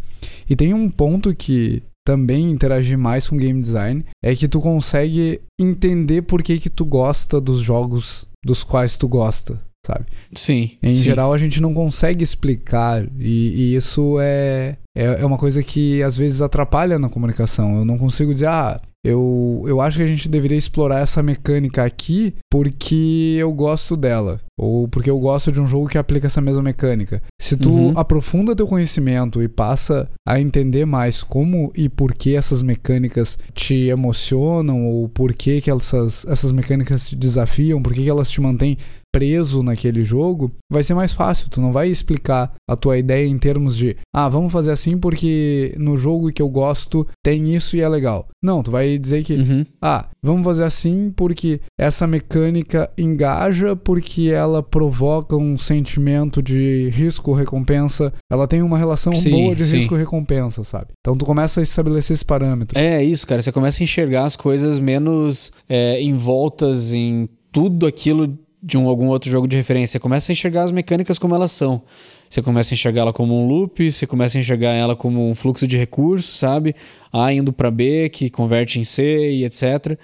E tem um ponto que também interagir mais com game design é que tu consegue entender por que que tu gosta dos jogos dos quais tu gosta, sabe? Sim. Em sim. geral a gente não consegue explicar e, e isso é, é, é uma coisa que às vezes atrapalha na comunicação. Eu não consigo dizer, ah, eu, eu acho que a gente deveria explorar essa mecânica aqui porque eu gosto dela. Ou porque eu gosto de um jogo que aplica essa mesma mecânica. Se tu uhum. aprofunda teu conhecimento e passa a entender mais como e por que essas mecânicas te emocionam, ou por que, que essas, essas mecânicas te desafiam, por que, que elas te mantêm preso naquele jogo, vai ser mais fácil. Tu não vai explicar a tua ideia em termos de, ah, vamos fazer assim porque no jogo que eu gosto tem isso e é legal. Não, tu vai dizer que, uhum. ah, vamos fazer assim porque essa mecânica engaja, porque ela provoca um sentimento de risco-recompensa. Ela tem uma relação sim, boa de risco-recompensa, sabe? Então tu começa a estabelecer esse parâmetro. É isso, cara. Você começa a enxergar as coisas menos é, envoltas em tudo aquilo de um, algum outro jogo de referência. Começa a enxergar as mecânicas como elas são. Você começa a enxergar ela como um loop, você começa a enxergar ela como um fluxo de recursos, sabe? A indo para B, que converte em C e etc.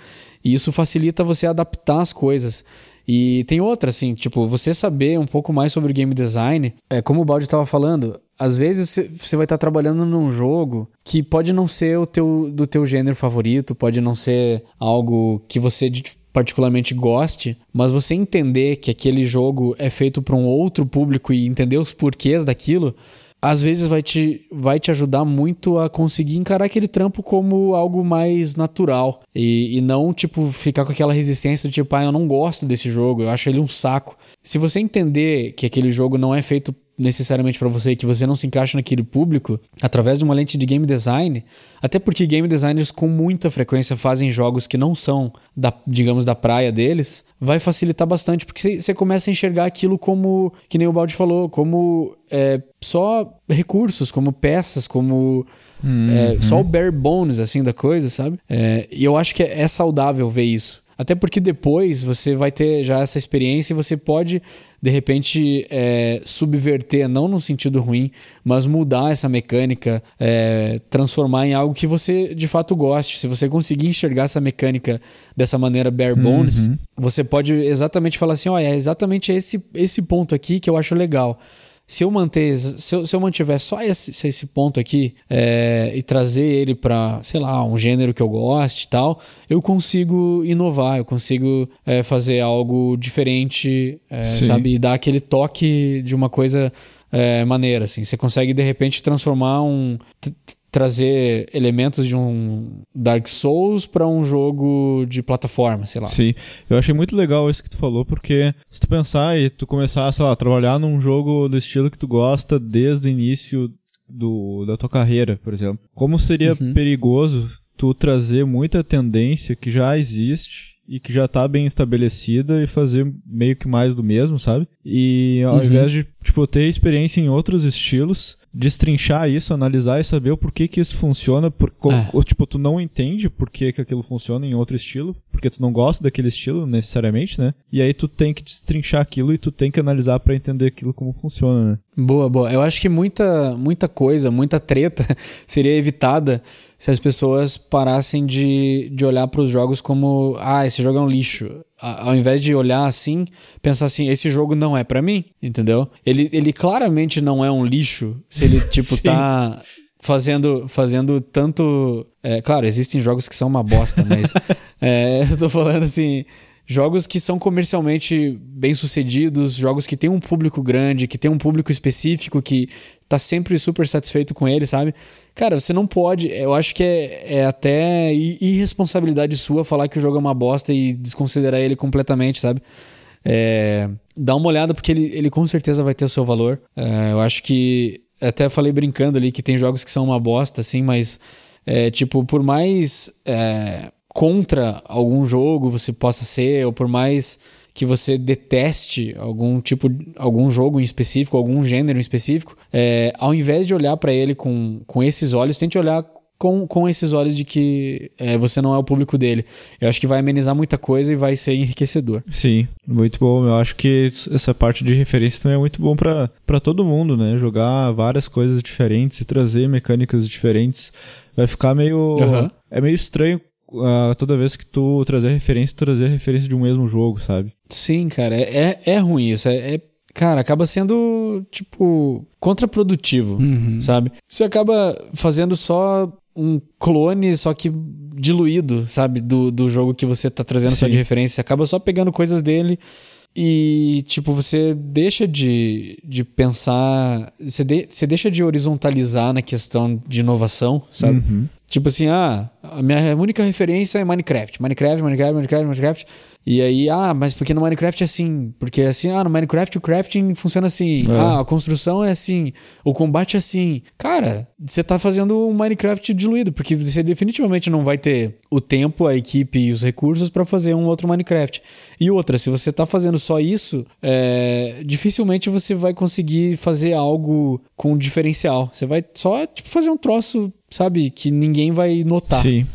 E isso facilita você adaptar as coisas. E tem outra, assim, tipo, você saber um pouco mais sobre game design, é como o Baldi estava falando, às vezes você vai estar tá trabalhando num jogo que pode não ser o teu, do teu gênero favorito, pode não ser algo que você particularmente goste, mas você entender que aquele jogo é feito para um outro público e entender os porquês daquilo, às vezes vai te, vai te ajudar muito a conseguir encarar aquele trampo como algo mais natural e, e não, tipo, ficar com aquela resistência de tipo, ah, eu não gosto desse jogo, eu acho ele um saco. Se você entender que aquele jogo não é feito necessariamente para você que você não se encaixa naquele público através de uma lente de game design, até porque game designers com muita frequência fazem jogos que não são da, digamos, da praia deles, vai facilitar bastante porque você começa a enxergar aquilo como, que nem o Baldi falou, como é, só recursos, como peças, como uhum. é, só o bare bones assim da coisa, sabe? É, e eu acho que é, é saudável ver isso. Até porque depois você vai ter já essa experiência e você pode, de repente, é, subverter, não no sentido ruim, mas mudar essa mecânica, é, transformar em algo que você de fato goste. Se você conseguir enxergar essa mecânica dessa maneira bare bones, uhum. você pode exatamente falar assim: olha, é exatamente esse, esse ponto aqui que eu acho legal se eu manter, se eu, se eu mantiver só esse, esse ponto aqui é, e trazer ele para, sei lá, um gênero que eu goste e tal, eu consigo inovar, eu consigo é, fazer algo diferente, é, sabe? E dar aquele toque de uma coisa é, maneira, assim. Você consegue, de repente, transformar um trazer elementos de um Dark Souls para um jogo de plataforma, sei lá. Sim, eu achei muito legal isso que tu falou, porque se tu pensar e tu começar, sei lá, a trabalhar num jogo do estilo que tu gosta desde o início do, da tua carreira, por exemplo, como seria uhum. perigoso tu trazer muita tendência que já existe e que já tá bem estabelecida e fazer meio que mais do mesmo, sabe? E ao uhum. invés de, tipo, ter experiência em outros estilos, destrinchar isso, analisar e saber o porquê que isso funciona, por, é. ou, tipo, tu não entende por que, que aquilo funciona em outro estilo, porque tu não gosta daquele estilo necessariamente, né? E aí tu tem que destrinchar aquilo e tu tem que analisar para entender aquilo como funciona, né? Boa, boa. Eu acho que muita, muita coisa, muita treta seria evitada se as pessoas parassem de, de olhar para os jogos como, ah, esse jogo é um lixo. Ao invés de olhar assim, pensar assim, esse jogo não é para mim, entendeu? Ele, ele claramente não é um lixo se ele, tipo, tá fazendo, fazendo tanto. É, claro, existem jogos que são uma bosta, mas é, eu tô falando assim. Jogos que são comercialmente bem sucedidos, jogos que tem um público grande, que tem um público específico que tá sempre super satisfeito com ele, sabe? Cara, você não pode. Eu acho que é, é até irresponsabilidade sua falar que o jogo é uma bosta e desconsiderar ele completamente, sabe? É, dá uma olhada porque ele, ele com certeza vai ter o seu valor. É, eu acho que. Até falei brincando ali que tem jogos que são uma bosta, assim, mas. É, tipo, por mais é, contra algum jogo você possa ser, ou por mais que você deteste algum tipo, algum jogo em específico, algum gênero em específico, é, ao invés de olhar para ele com, com esses olhos, tente olhar com, com esses olhos de que é, você não é o público dele. Eu acho que vai amenizar muita coisa e vai ser enriquecedor. Sim, muito bom. Eu acho que essa parte de referência também é muito bom para todo mundo, né? Jogar várias coisas diferentes e trazer mecânicas diferentes. Vai ficar meio. Uhum. É meio estranho uh, toda vez que tu trazer referência, trazer referência de um mesmo jogo, sabe? Sim, cara, é, é, é ruim isso. É, é, cara, acaba sendo, tipo, contraprodutivo, uhum. sabe? Você acaba fazendo só um clone, só que diluído, sabe? Do, do jogo que você tá trazendo Sim. só de referência. Você acaba só pegando coisas dele e, tipo, você deixa de, de pensar. Você, de, você deixa de horizontalizar na questão de inovação, sabe? Uhum. Tipo assim, ah, a minha única referência é Minecraft. Minecraft, Minecraft, Minecraft, Minecraft. E aí, ah, mas porque no Minecraft é assim? Porque assim, ah, no Minecraft o crafting funciona assim. É. Ah, a construção é assim. O combate é assim. Cara, você tá fazendo um Minecraft diluído, porque você definitivamente não vai ter o tempo, a equipe e os recursos para fazer um outro Minecraft. E outra, se você tá fazendo só isso, é, dificilmente você vai conseguir fazer algo com diferencial. Você vai só, tipo, fazer um troço, sabe, que ninguém vai notar. Sim.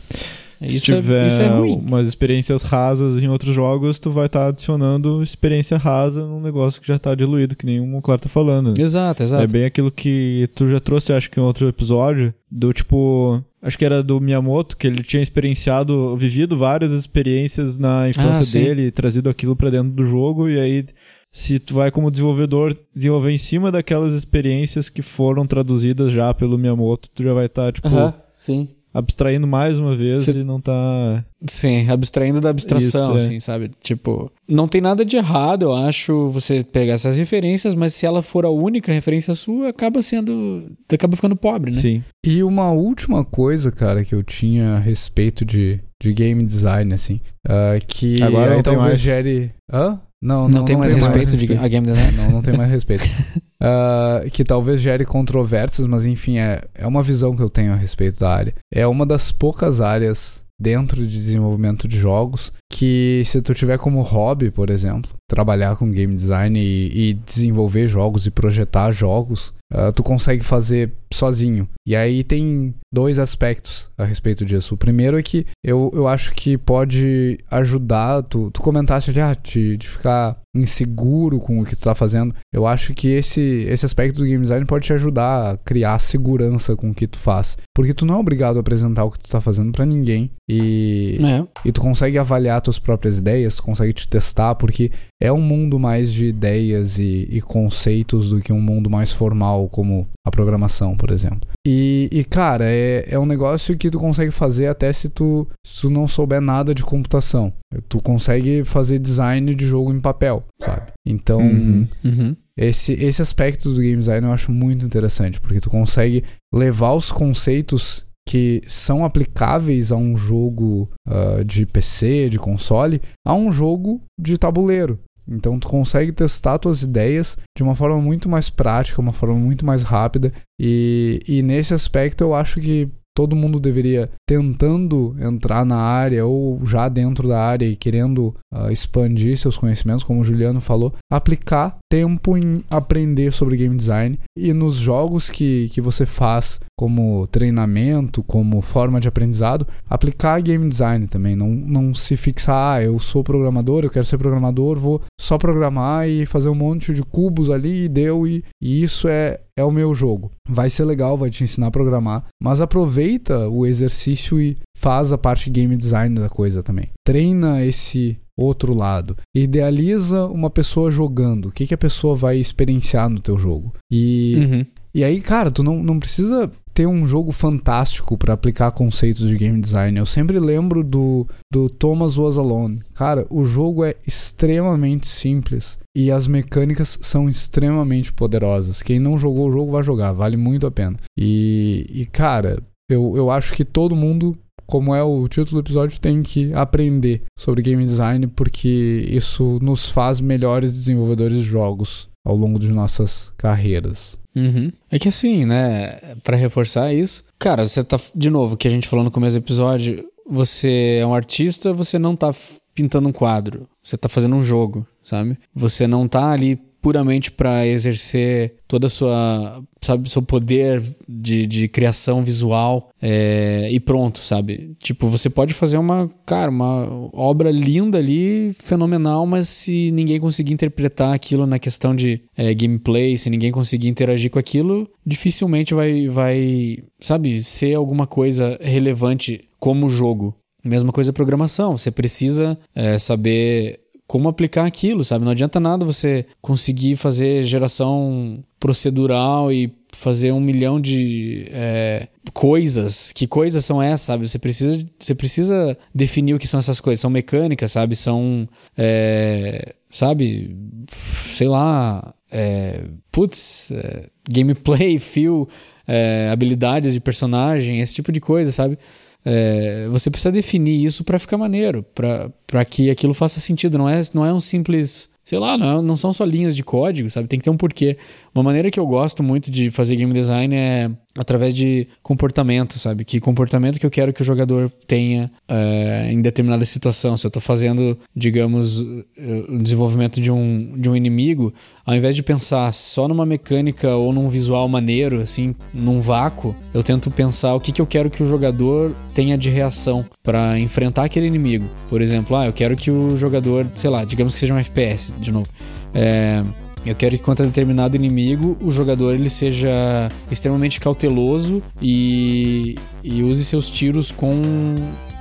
Se isso tiver é, isso é umas experiências rasas em outros jogos, tu vai estar tá adicionando experiência rasa num negócio que já está diluído, que nem o Monclar tá falando. Exato, exato. É bem aquilo que tu já trouxe, acho que em outro episódio, do tipo. Acho que era do Miyamoto, que ele tinha experienciado, vivido várias experiências na infância ah, dele, trazido aquilo para dentro do jogo, e aí se tu vai como desenvolvedor desenvolver em cima daquelas experiências que foram traduzidas já pelo Miyamoto, tu já vai estar, tá, tipo, uh -huh, sim abstraindo mais uma vez Cê... e não tá. Sim, abstraindo da abstração, Isso, é. assim, sabe? Tipo, não tem nada de errado, eu acho, você pegar essas referências, mas se ela for a única referência sua, acaba sendo. acaba ficando pobre, né? Sim. E uma última coisa, cara, que eu tinha a respeito de, de game design, assim, uh, que Agora talvez mais. gere. Hã? Não, não, não tem não mais tem respeito mais de a game design? Não, não tem mais respeito. uh, que talvez gere controvérsias, mas enfim, é, é uma visão que eu tenho a respeito da área. É uma das poucas áreas dentro de desenvolvimento de jogos que se tu tiver como hobby, por exemplo, trabalhar com game design e, e desenvolver jogos e projetar jogos, uh, tu consegue fazer sozinho. E aí tem dois aspectos a respeito disso. O primeiro é que eu, eu acho que pode ajudar, tu, tu comentaste de, ah, de, de ficar inseguro com o que tu tá fazendo. Eu acho que esse, esse aspecto do game design pode te ajudar a criar segurança com o que tu faz. Porque tu não é obrigado a apresentar o que tu tá fazendo para ninguém. E, é. e tu consegue avaliar tuas próprias ideias, tu consegue te testar, porque é um mundo mais de ideias e, e, conceitos do que um mundo mais formal, como a programação, por exemplo. E, e cara, é, é um negócio que tu consegue fazer até se tu, se tu não souber nada de computação. Tu consegue fazer design de jogo em papel, sabe? Então, uhum, uhum. Esse, esse aspecto do game design eu acho muito interessante, porque tu consegue levar os conceitos que são aplicáveis a um jogo uh, de PC, de console, a um jogo de tabuleiro. Então tu consegue testar tuas ideias de uma forma muito mais prática, uma forma muito mais rápida. E, e nesse aspecto eu acho que todo mundo deveria tentando entrar na área ou já dentro da área e querendo uh, expandir seus conhecimentos, como o Juliano falou, aplicar tempo em aprender sobre game design e nos jogos que, que você faz como treinamento, como forma de aprendizado, aplicar game design também. Não, não se fixar, ah, eu sou programador, eu quero ser programador, vou só programar e fazer um monte de cubos ali e deu, e, e isso é, é o meu jogo. Vai ser legal, vai te ensinar a programar, mas aproveita o exercício e faz a parte game design da coisa também. Treina esse outro lado. Idealiza uma pessoa jogando. O que, que a pessoa vai experienciar no teu jogo? E, uhum. E aí, cara, tu não, não precisa ter um jogo fantástico para aplicar conceitos de game design. Eu sempre lembro do, do Thomas Was Alone. Cara, o jogo é extremamente simples e as mecânicas são extremamente poderosas. Quem não jogou o jogo vai jogar, vale muito a pena. E, e cara, eu, eu acho que todo mundo como é o título do episódio, tem que aprender sobre game design, porque isso nos faz melhores desenvolvedores de jogos ao longo de nossas carreiras. Uhum. É que assim, né, para reforçar isso, cara, você tá, de novo, que a gente falou no começo do episódio, você é um artista, você não tá pintando um quadro, você tá fazendo um jogo, sabe? Você não tá ali puramente para exercer toda a sua, sabe, seu poder de, de criação visual é, e pronto, sabe? Tipo, você pode fazer uma, cara, uma obra linda ali, fenomenal, mas se ninguém conseguir interpretar aquilo na questão de é, gameplay, se ninguém conseguir interagir com aquilo, dificilmente vai, vai, sabe, ser alguma coisa relevante como jogo. Mesma coisa programação, você precisa é, saber como aplicar aquilo, sabe? Não adianta nada você conseguir fazer geração procedural e fazer um milhão de é, coisas. Que coisas são essas, sabe? Você precisa, você precisa definir o que são essas coisas. São mecânicas, sabe? São. É, sabe? Sei lá. É, putz, é, gameplay, feel, é, habilidades de personagem, esse tipo de coisa, sabe? É, você precisa definir isso para ficar maneiro, para que aquilo faça sentido. Não é, não é um simples sei lá, não, não são só linhas de código, sabe? Tem que ter um porquê. Uma maneira que eu gosto muito de fazer game design é através de comportamento, sabe? Que comportamento que eu quero que o jogador tenha é, em determinada situação. Se eu estou fazendo, digamos, eh, o desenvolvimento de um, de um inimigo, ao invés de pensar só numa mecânica ou num visual maneiro, assim, num vácuo, eu tento pensar o que, que eu quero que o jogador tenha de reação para enfrentar aquele inimigo. Por exemplo, ah, eu quero que o jogador, sei lá, digamos que seja um FPS, de novo. É, eu quero que contra determinado inimigo o jogador ele seja extremamente cauteloso e, e use seus tiros com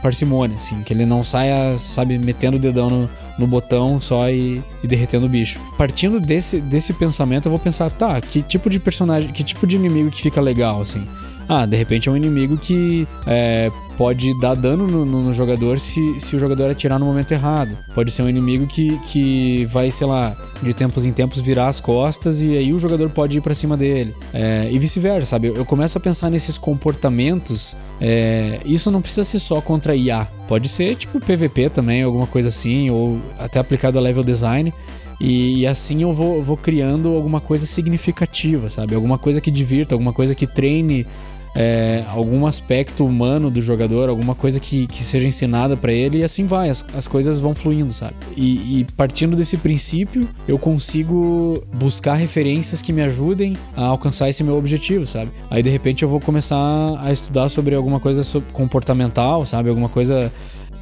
parcimônia, assim, que ele não saia, sabe, metendo o dedão no, no botão só e, e, derretendo o bicho. Partindo desse, desse pensamento, eu vou pensar, tá, que tipo de personagem, que tipo de inimigo que fica legal, assim. Ah, de repente é um inimigo que é, pode dar dano no, no, jogador se, se o jogador atirar no momento errado. Pode ser um inimigo que, que vai, sei lá, de tempos em tempos virar as costas e aí o jogador pode ir para cima dele. É, e vice-versa, sabe? Eu, eu, começo a pensar nesses comportamentos. É, isso não precisa ser só contra IA. Pode ser tipo PVP também, alguma coisa assim, ou até aplicado a level design. E, e, assim eu vou, vou criando alguma coisa significativa, sabe? Alguma coisa que divirta, alguma coisa que treine é, algum aspecto humano do jogador, alguma coisa que, que seja ensinada para ele e assim vai, as, as coisas vão fluindo, sabe? E, e, partindo desse princípio, eu consigo buscar referências que me ajudem a alcançar esse meu objetivo, sabe? Aí de repente eu vou começar a estudar sobre alguma coisa comportamental, sabe? Alguma coisa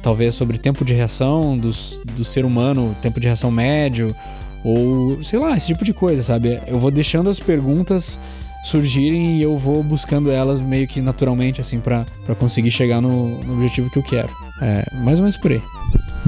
talvez sobre tempo de reação dos, do ser humano, tempo de reação médio, ou sei lá, esse tipo de coisa, sabe? Eu vou deixando as perguntas surgirem e eu vou buscando elas meio que naturalmente, assim, para conseguir chegar no, no, objetivo que eu quero. É, mais ou menos por aí.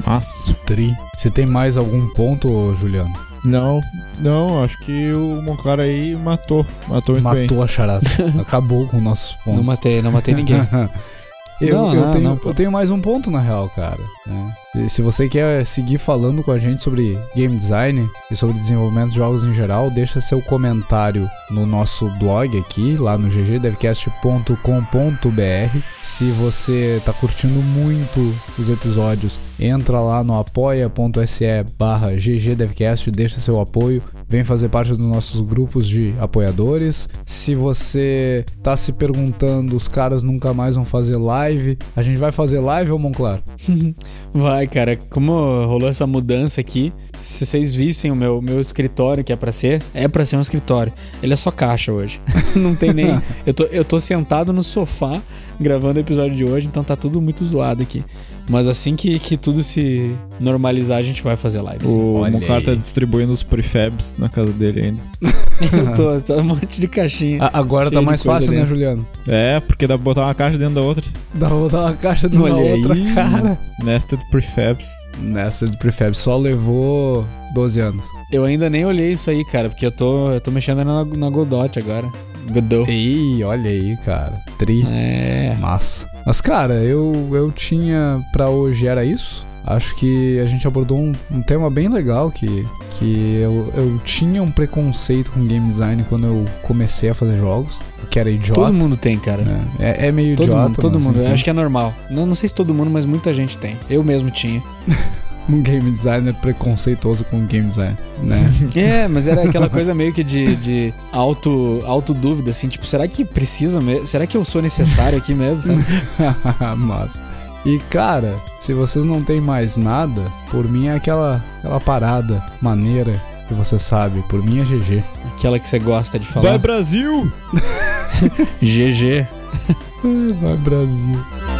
Massa. Tri. Você tem mais algum ponto, Juliano? Não, não, acho que o Moncara aí matou. Matou muito Matou bem. a charada. Acabou com nossos pontos. Não matei, não matei ninguém. eu, não, eu, não, tenho, não, eu tenho mais um ponto na real, cara. Né? se você quer seguir falando com a gente sobre game design e sobre desenvolvimento de jogos em geral, deixa seu comentário no nosso blog aqui, lá no ggdevcast.com.br. Se você está curtindo muito os episódios, entra lá no apoia.se barra ggdevcast, deixa seu apoio, vem fazer parte dos nossos grupos de apoiadores. Se você está se perguntando, os caras nunca mais vão fazer live, a gente vai fazer live ou Monclar? vai, cara, como rolou essa mudança aqui, se vocês vissem o meu, meu escritório, que é para ser, é para ser um escritório. Ele é só caixa hoje. Não tem nem. eu, tô, eu tô sentado no sofá gravando o episódio de hoje, então tá tudo muito zoado aqui. Mas assim que, que tudo se normalizar, a gente vai fazer live. O Mocar tá distribuindo os prefabs na casa dele ainda. eu tô, só um monte de caixinha. A, agora tá mais fácil, né, dentro. né, Juliano? É, porque dá pra botar uma caixa dentro da outra. Dá pra botar uma caixa dentro Olha da outra, aí. cara. Nested prefabs. Nested prefabs só levou 12 anos. Eu ainda nem olhei isso aí, cara, porque eu tô, eu tô mexendo na, na Godot agora. Godot. Ih, olha aí, cara. Tri. É. Massa. Mas, cara, eu, eu tinha. Pra hoje era isso. Acho que a gente abordou um, um tema bem legal que, que eu, eu tinha um preconceito com game design quando eu comecei a fazer jogos, que era idiota. Todo mundo tem, cara. né? É, é meio Todo idiota. mundo, todo mundo. Eu acho que é normal. Não, não sei se todo mundo, mas muita gente tem. Eu mesmo tinha. um game designer preconceituoso com game design, né? É, mas era aquela coisa meio que de, de auto, auto dúvida, assim, tipo, será que precisa mesmo? Será que eu sou necessário aqui mesmo? Massa. E cara, se vocês não têm mais nada, por mim é aquela, aquela parada maneira que você sabe. Por mim é GG. Aquela que você gosta de Vai falar. Brasil! GG. Vai Brasil.